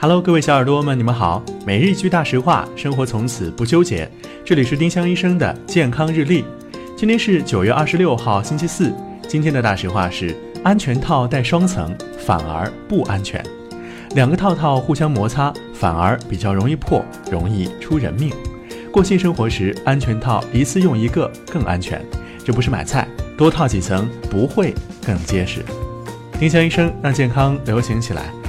Hello，各位小耳朵们，你们好。每日一句大实话，生活从此不纠结。这里是丁香医生的健康日历。今天是九月二十六号，星期四。今天的大实话是：安全套带双层反而不安全。两个套套互相摩擦，反而比较容易破，容易出人命。过性生活时，安全套一次用一个更安全。这不是买菜，多套几层不会更结实。丁香医生让健康流行起来。